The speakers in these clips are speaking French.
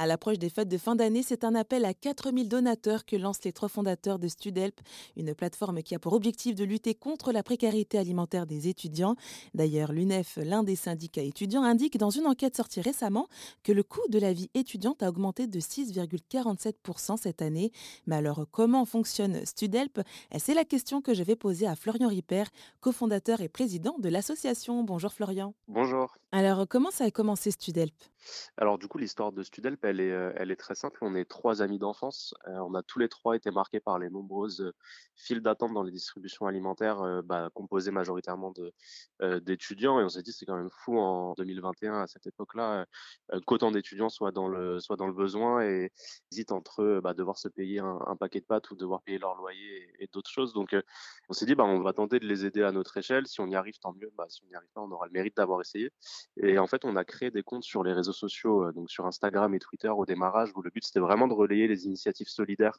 À l'approche des fêtes de fin d'année, c'est un appel à 4000 donateurs que lancent les trois fondateurs de Studelp, une plateforme qui a pour objectif de lutter contre la précarité alimentaire des étudiants. D'ailleurs, l'UNEF, l'un des syndicats étudiants, indique dans une enquête sortie récemment que le coût de la vie étudiante a augmenté de 6,47% cette année. Mais alors, comment fonctionne Studelp C'est la question que je vais poser à Florian Ripper, cofondateur et président de l'association. Bonjour Florian. Bonjour. Alors, comment ça a commencé Studelp alors du coup, l'histoire de Studelp, elle est, euh, elle est très simple. On est trois amis d'enfance. Euh, on a tous les trois été marqués par les nombreuses euh, files d'attente dans les distributions alimentaires, bah, composées majoritairement d'étudiants. Et on s'est dit, c'est quand même fou en 2021 à cette époque-là qu'autant d'étudiants soient dans le besoin et hésitent entre bah, devoir se payer un, paquet de pâtes ou devoir payer leur loyer et, d'autres choses. Donc on s'est dit, bah, on va tenter de les aider à notre échelle. Si on y arrive, tant mieux. Si on n'y arrive pas, on aura le mérite d'avoir essayé. Et en fait, on a créé des comptes sur les réseaux sociaux, donc sur Instagram et Twitter au démarrage, où le but c'était vraiment de relayer les initiatives solidaires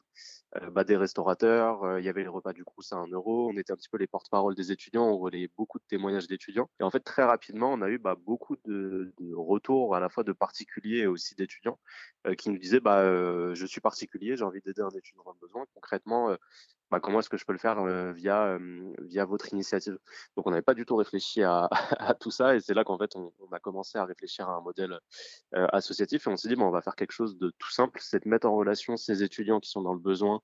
euh, bah, des restaurateurs. Euh, il y avait les repas du Crous à 1 euro. On était un petit peu les porte-parole des étudiants. On relayait beaucoup de témoignages d'étudiants. Et en fait, très rapidement, on a eu bah, beaucoup de, de, retours à la fois de particuliers et aussi d'étudiants qui nous disaient bah, je suis particulier, j'ai envie d'aider un étudiant dans le besoin. Concrètement, bah, comment est-ce que je peux le faire euh, via euh, via votre initiative? Donc on n'avait pas du tout réfléchi à, tout ça et c'est là qu'en fait on, a commencé à réfléchir à un modèle euh, associatif et on s'est dit bon on va faire quelque chose de tout simple, c'est de mettre en relation ces étudiants qui sont dans le besoin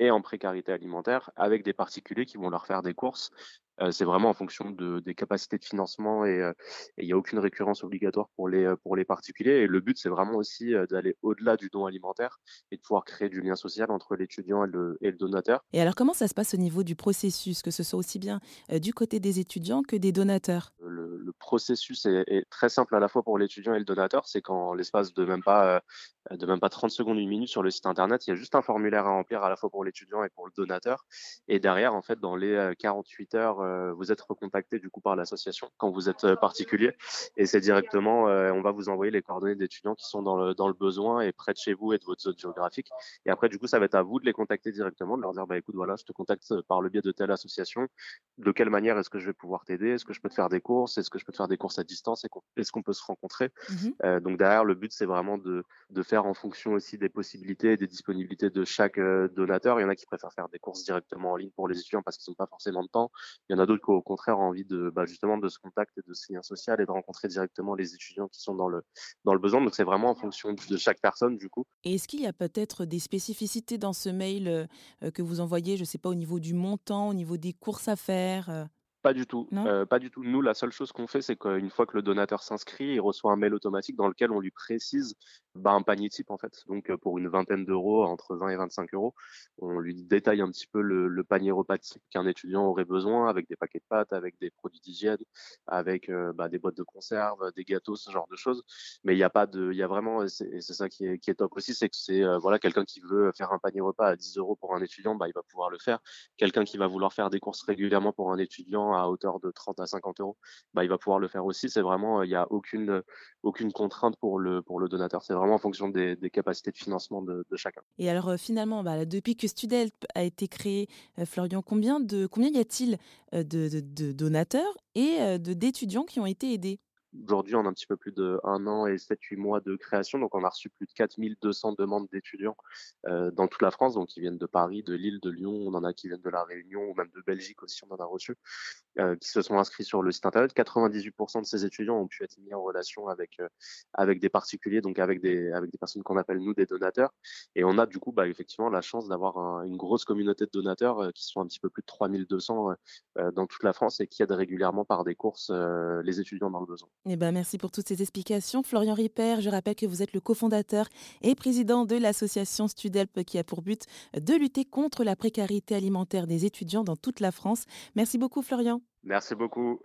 et en précarité alimentaire avec des particuliers qui vont leur faire des courses euh, c'est vraiment en fonction de, des capacités de financement et il n'y a aucune récurrence obligatoire pour les, pour les particuliers. Et le but, c'est vraiment aussi d'aller au-delà du don alimentaire et de pouvoir créer du lien social entre l'étudiant et le, et le donateur. Et alors, comment ça se passe au niveau du processus, que ce soit aussi bien du côté des étudiants que des donateurs? Le, processus est, très simple à la fois pour l'étudiant et le donateur. C'est qu'en l'espace de même pas de même pas 30 secondes, une minute sur le site internet, il y a juste un formulaire à remplir à la fois pour l'étudiant et pour le donateur. Et derrière, en fait, dans les 48 heures euh, vous êtes recontacté du coup par l'association quand vous êtes euh, particulier et c'est directement euh, on va vous envoyer les coordonnées d'étudiants qui sont dans le dans le besoin et près de chez vous et de votre zone géographique et après du coup ça va être à vous de les contacter directement de leur dire bah écoute voilà je te contacte par le biais de telle association de quelle manière est-ce que je vais pouvoir t'aider? Est-ce que je peux te faire des courses? Est-ce que te faire des courses à distance est-ce qu'on peut se rencontrer. Mmh donc derrière le but c'est vraiment de de faire en fonction aussi des possibilités et des disponibilités de chaque donateur. Il y en a qui préfèrent faire des courses directement en ligne pour les étudiants parce qu'ils n'ont pas forcément de temps. Il y en a d'autres au contraire envie de bah, justement de ce contact et de ce lien social et de rencontrer directement les étudiants qui sont dans le dans le besoin. Donc c'est vraiment en fonction de chaque personne du coup. Et est-ce qu'il y a peut-être des spécificités dans ce mail euh, que vous envoyez, je sais pas au niveau du montant, au niveau des courses à faire euh? Pas du tout. Euh, pas du tout. Nous, la seule chose qu'on fait, c'est qu'une fois que le donateur s'inscrit, il reçoit un mail automatique dans lequel on lui précise bah, un panier type en fait. Donc euh, pour une vingtaine d'euros, entre 20 et 25 euros, on lui détaille un petit peu le, le panier repas type qu'un étudiant aurait besoin, avec des paquets de pâtes, avec des produits d'hygiène, avec euh, bah, des boîtes de conserve, des gâteaux, ce genre de choses. Mais il n'y a pas de, il y a vraiment, et c'est ça qui est, qui est top aussi, c'est que c'est euh, voilà quelqu'un qui veut faire un panier repas à 10 euros pour un étudiant, bah il va pouvoir le faire. Quelqu'un qui va vouloir faire des courses régulièrement pour un étudiant à hauteur de 30 à 50 euros, bah, il va pouvoir le faire aussi. C'est vraiment, il n'y a aucune, aucune contrainte pour le, donateur. C'est vraiment en fonction des, capacités de financement de, chacun. Et alors, euh, finalement, bah, depuis que Studelp a été créé, euh, Florian, combien, y a-t-il euh, de, de, de, donateurs et d'étudiants qui ont été aidés? Aujourd'hui, on a un petit peu plus de un an et 7-8 mois de création. Donc, on a reçu plus de 4200 demandes d'étudiants euh, dans toute la France. Donc, qui viennent de Paris, de Lille, de Lyon. On en a qui viennent de La Réunion ou même de Belgique aussi. On en a reçu. Euh, qui se sont inscrits sur le site internet. 98% de ces étudiants ont pu être mis en relation avec euh, avec des particuliers, donc avec des avec des personnes qu'on appelle nous des donateurs. Et on a du coup, bah, effectivement, la chance d'avoir un, une grosse communauté de donateurs qui sont un petit peu plus de 3200 euh, dans toute la France et qui aident régulièrement par des courses les étudiants dans le besoin. Eh ben, merci pour toutes ces explications. Florian Ripper, je rappelle que vous êtes le cofondateur et président de l'association Studelp qui a pour but de lutter contre la précarité alimentaire des étudiants dans toute la France. Merci beaucoup, Florian. Merci beaucoup.